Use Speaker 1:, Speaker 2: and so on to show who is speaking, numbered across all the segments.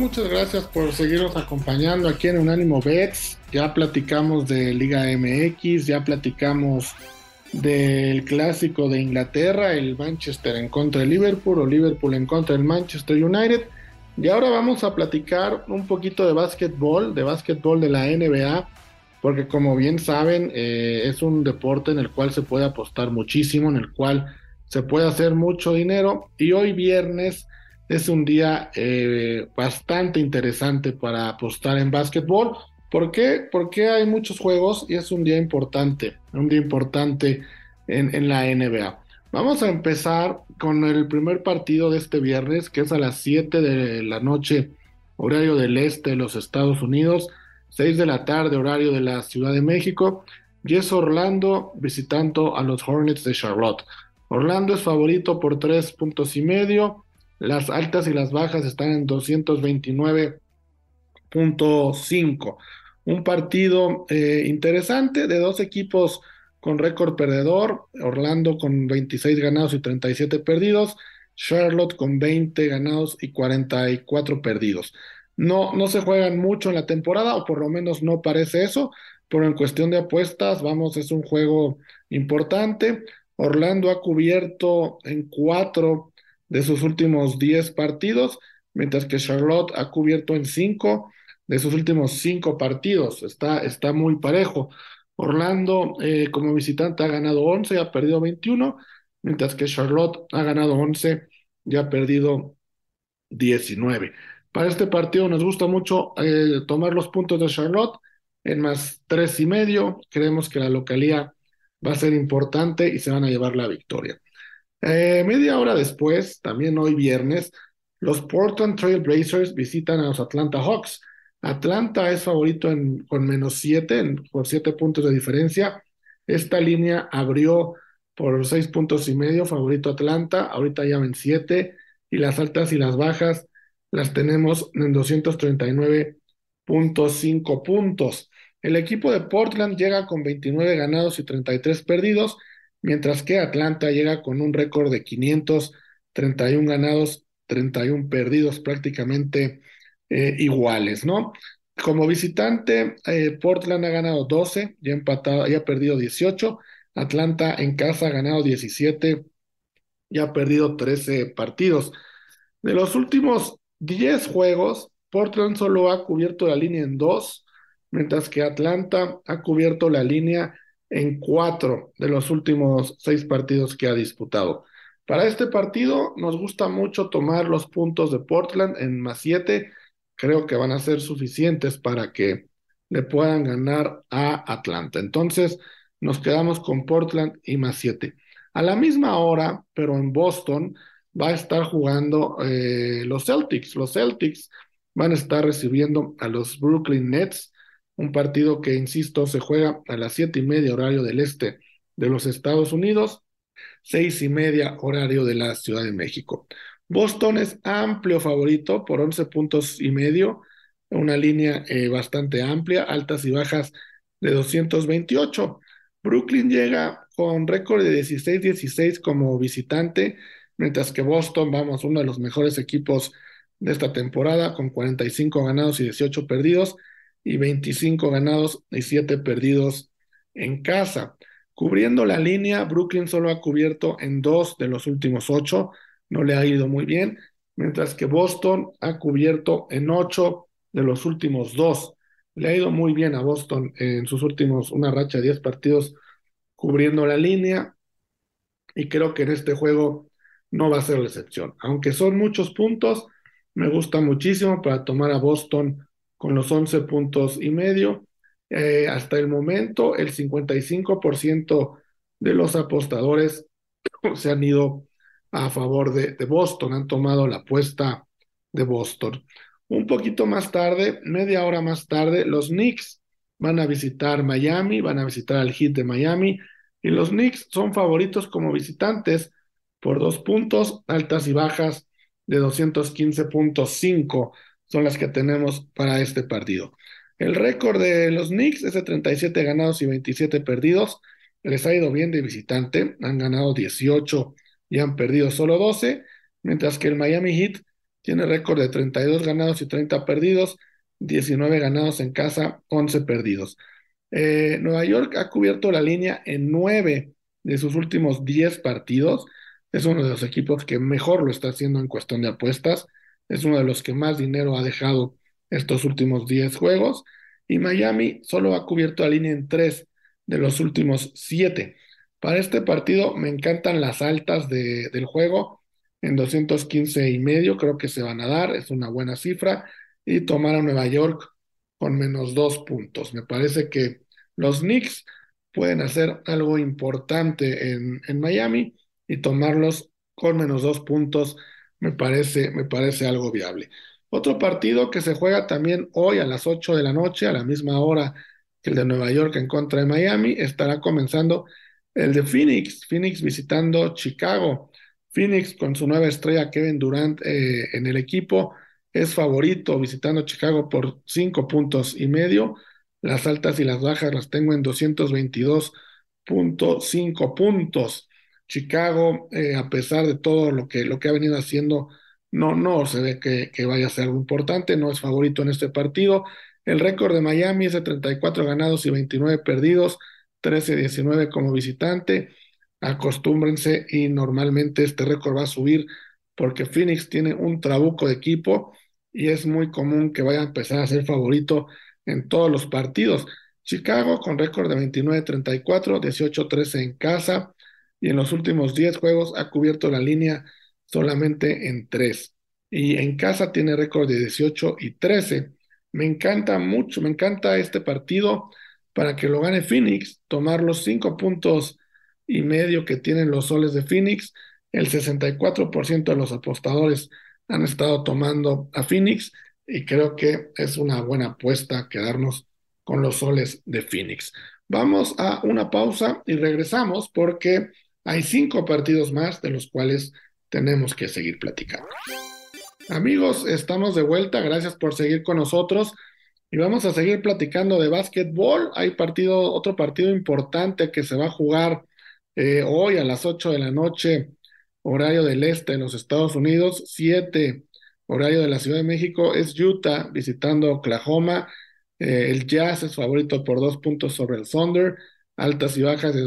Speaker 1: Muchas gracias por seguirnos acompañando aquí en Unánimo Bets. Ya platicamos de Liga MX, ya platicamos del clásico de Inglaterra, el Manchester en contra de Liverpool o Liverpool en contra del Manchester United. Y ahora vamos a platicar un poquito de básquetbol, de básquetbol de la NBA, porque como bien saben, eh, es un deporte en el cual se puede apostar muchísimo, en el cual se puede hacer mucho dinero. Y hoy viernes es un día eh, bastante interesante para apostar en básquetbol. ¿Por qué? Porque hay muchos juegos y es un día importante, un día importante en, la NBA. Vamos a empezar con el primer partido de este viernes, que es a las 7 de la noche, horario del este de los Estados Unidos, 6 de la tarde, horario de la Ciudad de México, y es Orlando visitando a los Hornets de Charlotte. Orlando es favorito por tres puntos y medio. Las altas y las bajas están en 229.5. Un partido eh, interesante de dos equipos con récord perdedor. Orlando con 26 ganados y 37 perdidos. Charlotte con 20 ganados y 44 perdidos. No, no se juegan mucho en la temporada, o por lo menos no parece eso, pero en cuestión de apuestas, vamos, es un juego importante. Orlando ha cubierto en cuatro de sus últimos diez partidos, mientras que Charlotte ha cubierto en cinco de sus últimos cinco partidos. Está, está muy parejo. Orlando eh, como visitante ha ganado 11 y ha perdido 21, mientras que Charlotte ha ganado 11 y ha perdido 19. Para este partido nos gusta mucho eh, tomar los puntos de Charlotte en más tres y medio. Creemos que la localía va a ser importante y se van a llevar la victoria. Eh, media hora después, también hoy viernes, los Portland Trail Blazers visitan a los Atlanta Hawks. Atlanta es favorito en, con menos siete, por siete puntos de diferencia. Esta línea abrió por seis puntos y medio, favorito Atlanta. Ahorita ya ven siete y las altas y las bajas las tenemos en 239.5 puntos. El equipo de Portland llega con 29 ganados y 33 perdidos, mientras que Atlanta llega con un récord de 531 ganados, 31 perdidos, prácticamente eh, iguales, ¿no? Como visitante, eh, Portland ha ganado 12, ya empatado, ya ha perdido 18. Atlanta en casa ha ganado 17 y ha perdido 13 partidos. De los últimos 10 juegos, Portland solo ha cubierto la línea en dos, mientras que Atlanta ha cubierto la línea en cuatro de los últimos seis partidos que ha disputado. Para este partido nos gusta mucho tomar los puntos de Portland en más siete. Creo que van a ser suficientes para que le puedan ganar a Atlanta. Entonces nos quedamos con Portland y más siete. A la misma hora, pero en Boston, va a estar jugando eh, los Celtics. Los Celtics van a estar recibiendo a los Brooklyn Nets un partido que, insisto, se juega a las siete y media horario del este de los Estados Unidos, seis y media horario de la Ciudad de México. Boston es amplio favorito por 11 puntos y medio, una línea eh, bastante amplia, altas y bajas de 228. Brooklyn llega con récord de 16-16 como visitante, mientras que Boston, vamos, uno de los mejores equipos de esta temporada, con 45 ganados y 18 perdidos, y 25 ganados y 7 perdidos en casa. Cubriendo la línea, Brooklyn solo ha cubierto en dos de los últimos ocho, no le ha ido muy bien, mientras que Boston ha cubierto en ocho de los últimos dos. Le ha ido muy bien a Boston en sus últimos, una racha de 10 partidos cubriendo la línea, y creo que en este juego no va a ser la excepción. Aunque son muchos puntos, me gusta muchísimo para tomar a Boston con los 11 puntos y medio. Eh, hasta el momento, el 55% de los apostadores se han ido a favor de, de, Boston, han tomado la apuesta de Boston. Un poquito más tarde, media hora más tarde, los Knicks van a visitar Miami, van a visitar al Heat de Miami, y los Knicks son favoritos como visitantes por dos puntos, altas y bajas de 215.5 son las que tenemos para este partido. El récord de los Knicks es de 37 ganados y 27 perdidos. Les ha ido bien de visitante, han ganado 18 y han perdido solo 12, mientras que el Miami Heat tiene récord de 32 ganados y 30 perdidos, 19 ganados en casa, 11 perdidos. Eh, Nueva York ha cubierto la línea en 9 de sus últimos 10 partidos. Es uno de los equipos que mejor lo está haciendo en cuestión de apuestas. Es uno de los que más dinero ha dejado estos últimos 10 juegos. Y Miami solo ha cubierto la línea en 3 de los últimos 7. Para este partido me encantan las altas del juego en 215 y medio, creo que se van a dar, es una buena cifra, y tomar a Nueva York con menos dos puntos. Me parece que los Knicks pueden hacer algo importante en, en Miami y tomarlos con menos dos puntos me parece, me parece algo viable. Otro partido que se juega también hoy a las 8 de la noche, a la misma hora que el de Nueva York en contra de Miami, estará comenzando el de Phoenix, Phoenix visitando Chicago. Phoenix con su nueva estrella Kevin Durant eh, en el equipo es favorito visitando Chicago por cinco puntos y medio. Las altas y las bajas las tengo en 222.5 puntos. Chicago, eh, a pesar de todo lo que, lo que ha venido haciendo, no, no se ve que, que vaya a ser algo importante, no es favorito en este partido. El récord de Miami es de 34 ganados y 29 perdidos, 13-19 como visitante acostúmbrense y normalmente este récord va a subir porque Phoenix tiene un trabuco de equipo y es muy común que vaya a empezar a ser favorito en todos los partidos. Chicago con récord de 29-34, 18-13 en casa y en los últimos 10 juegos ha cubierto la línea solamente en 3. Y en casa tiene récord de 18 y 13. Me encanta mucho, me encanta este partido para que lo gane Phoenix, tomar los 5 puntos y medio que tienen los soles de Phoenix. El 64% de los apostadores han estado tomando a Phoenix y creo que es una buena apuesta quedarnos con los soles de Phoenix. Vamos a una pausa y regresamos porque hay cinco partidos más de los cuales tenemos que seguir platicando. Amigos, estamos de vuelta. Gracias por seguir con nosotros. Y vamos a seguir platicando de básquetbol. Hay partido, otro partido importante que se va a jugar eh, hoy a las 8 de la noche, horario del este en los Estados Unidos, 7 horario de la Ciudad de México, es Utah visitando Oklahoma. Eh, el Jazz es favorito por dos puntos sobre el Thunder, altas y bajas de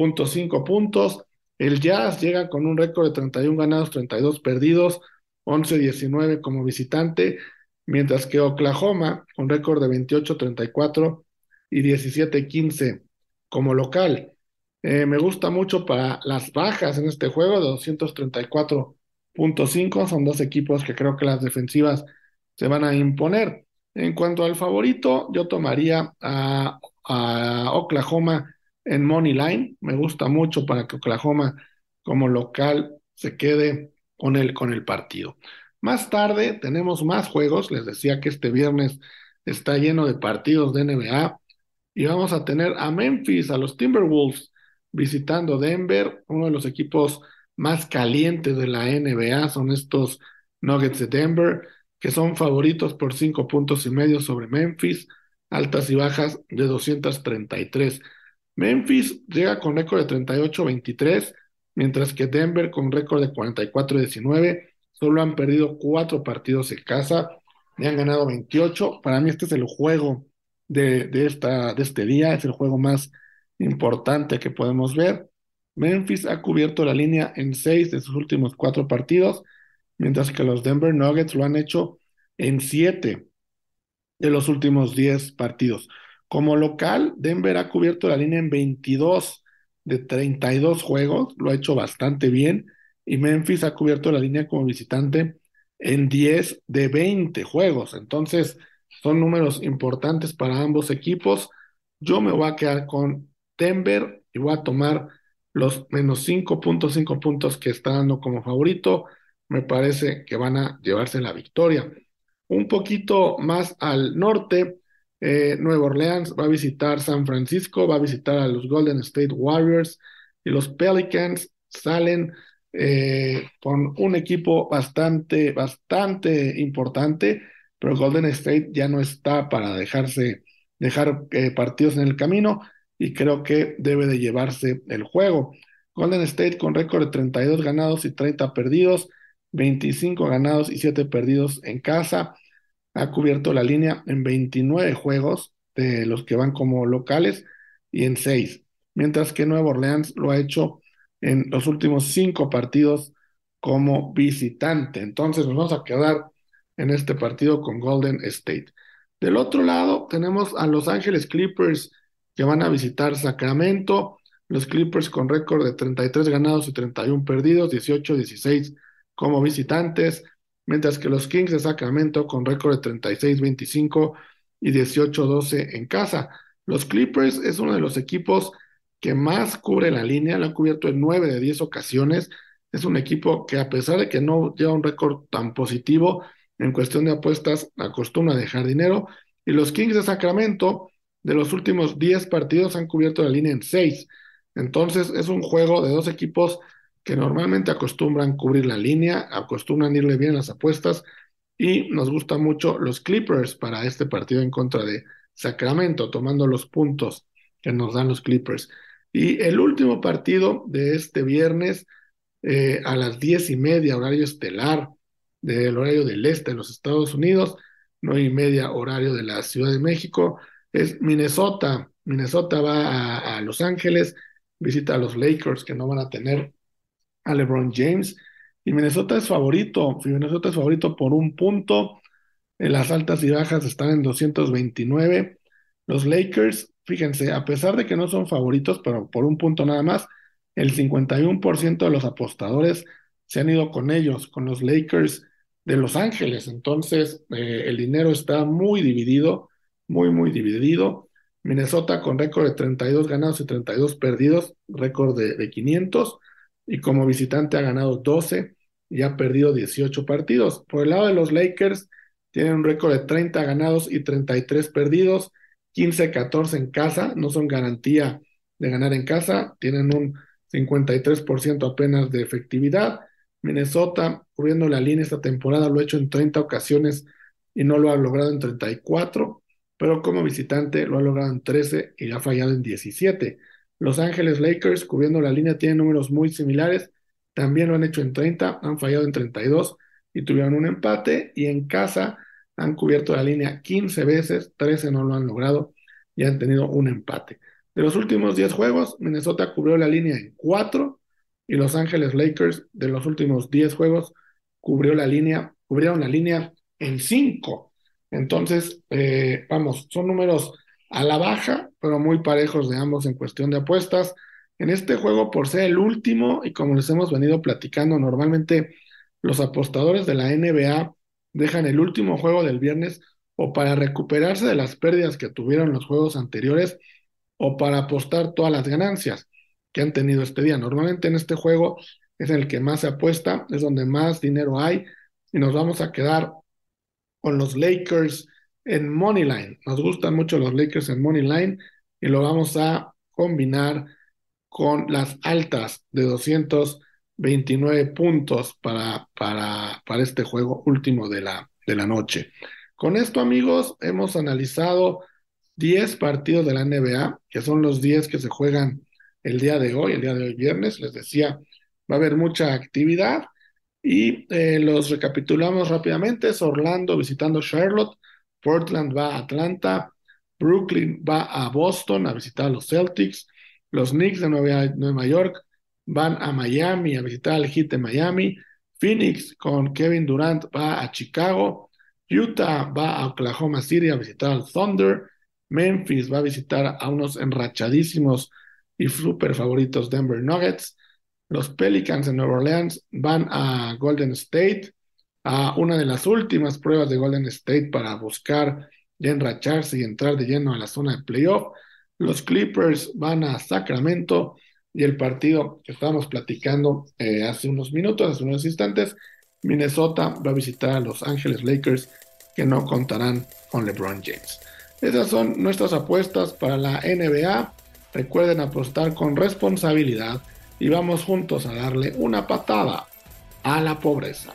Speaker 1: 234.5 puntos. El Jazz llega con un récord de 31 ganados, 32 perdidos, 11-19 como visitante, mientras que Oklahoma, con récord de 28-34 y 17-15 como local. Eh, me gusta mucho para las bajas en este juego de 234.5. Son dos equipos que creo que las defensivas se van a imponer. En cuanto al favorito, yo tomaría a, Oklahoma en Money Line. Me gusta mucho para que Oklahoma como local se quede con el, con el partido. Más tarde tenemos más juegos. Les decía que este viernes está lleno de partidos de NBA y vamos a tener a Memphis, a los Timberwolves, visitando Denver, uno de los equipos más calientes de la NBA, son estos Nuggets de Denver, que son favoritos por cinco puntos y medio sobre Memphis, altas y bajas de 233. Memphis llega con récord de 38-23, mientras que Denver con récord de 44-19, solo han perdido cuatro partidos en casa y han ganado 28. Para mí este es el juego de, esta, de este día, es el juego más importante que podemos ver. Memphis ha cubierto la línea en seis de sus últimos cuatro partidos, mientras que los Denver Nuggets lo han hecho en siete de los últimos diez partidos. Como local, Denver ha cubierto la línea en 22 de 32 juegos, lo ha hecho bastante bien, y Memphis ha cubierto la línea como visitante en 10 de 20 juegos. Entonces, son números importantes para ambos equipos. Yo me voy a quedar con Denver y voy a tomar los menos 5.5 puntos que está dando como favorito. Me parece que van a llevarse la victoria. Un poquito más al norte, eh, Nueva Orleans va a visitar San Francisco, va a visitar a los Golden State Warriors y los Pelicans salen eh, con un equipo bastante, bastante importante pero Golden State ya no está para dejarse dejar eh, partidos en el camino y creo que debe de llevarse el juego. Golden State con récord de 32 ganados y 30 perdidos, 25 ganados y 7 perdidos en casa. Ha cubierto la línea en 29 juegos de los que van como locales y en 6, mientras que Nueva Orleans lo ha hecho en los últimos 5 partidos como visitante. Entonces nos vamos a quedar en este partido con Golden State. Del otro lado tenemos a Los Ángeles Clippers que van a visitar Sacramento. Los Clippers con récord de 33 ganados y 31 perdidos, 18-16 como visitantes, mientras que los Kings de Sacramento con récord de 36-25 y 18-12 en casa. Los Clippers es uno de los equipos que más cubre la línea, lo ha cubierto en 9 de 10 ocasiones. Es un equipo que a pesar de que no lleva un récord tan positivo en cuestión de apuestas, acostumbra dejar dinero. Y los Kings de Sacramento, de los últimos 10 partidos, han cubierto la línea en 6. Entonces es un juego de dos equipos que normalmente acostumbran cubrir la línea, acostumbran irle bien las apuestas y nos gustan mucho los Clippers para este partido en contra de Sacramento, tomando los puntos que nos dan los Clippers. Y el último partido de este viernes eh, a las diez y media, horario estelar del horario del este de los Estados Unidos, nueve y media horario de la Ciudad de México, es Minnesota. Minnesota va a, a Los Ángeles, visita a los Lakers que no van a tener LeBron James. Y Minnesota es favorito, Minnesota es favorito por un punto. En las altas y bajas están en 229. Los Lakers, fíjense, a pesar de que no son favoritos, pero por un punto nada más, el 51% de los apostadores se han ido con ellos, con los Lakers de Los Ángeles. Entonces, eh, el dinero está muy dividido, muy, muy dividido. Minnesota con récord de 32 ganados y 32 perdidos, récord de, de 500 y como visitante ha ganado 12 y ha perdido 18 partidos. Por el lado de los Lakers, tienen un récord de 30 ganados y 33 perdidos, 15-14 en casa, no son garantía de ganar en casa, tienen un 53% apenas de efectividad. Minnesota, cubriendo la línea esta temporada, lo ha hecho en 30 ocasiones y no lo ha logrado en 34, pero como visitante lo ha logrado en 13 y ha fallado en 17. Los Ángeles Lakers, cubriendo la línea, tienen números muy similares. También lo han hecho en 30, han fallado en 32 y tuvieron un empate. Y en casa han cubierto la línea 15 veces, 13 no lo han logrado y han tenido un empate. De los últimos 10 juegos, Minnesota cubrió la línea en 4 y Los Ángeles Lakers de los últimos 10 juegos cubrió la línea, cubrieron la línea en 5. Entonces, eh, vamos, son números a la baja, pero muy parejos de ambos en cuestión de apuestas. En este juego, por ser el último, y como les hemos venido platicando, normalmente los apostadores de la NBA dejan el último juego del viernes o para recuperarse de las pérdidas que tuvieron los juegos anteriores o para apostar todas las ganancias que han tenido este día. Normalmente en este juego es el que más se apuesta, es donde más dinero hay y nos vamos a quedar con los Lakers en Money Line. Nos gustan mucho los Lakers en Money Line y lo vamos a combinar con las altas de 229 puntos para, para, para este juego último de la, de la noche. Con esto, amigos, hemos analizado 10 partidos de la NBA, que son los 10 que se juegan el día de hoy, el día de hoy viernes. Les decía, va a haber mucha actividad y eh, los recapitulamos rápidamente. Es Orlando visitando Charlotte, Portland va a Atlanta, Brooklyn va a Boston a visitar a los Celtics, los Knicks de Nueva, York van a Miami a visitar al Heat de Miami, Phoenix con Kevin Durant va a Chicago, Utah va a Oklahoma City a visitar al Thunder, Memphis va a visitar a unos enrachadísimos y super favoritos Denver Nuggets, los Pelicans de Nueva Orleans van a Golden State, a una de las últimas pruebas de Golden State para buscar ya enracharse y entrar de lleno a la zona de playoff. Los Clippers van a Sacramento y el partido que estábamos platicando eh, hace unos minutos, hace unos instantes, Minnesota va a visitar a Los Ángeles Lakers que no contarán con LeBron James. Esas son nuestras apuestas para la NBA. Recuerden apostar con responsabilidad y vamos juntos a darle una patada a la pobreza.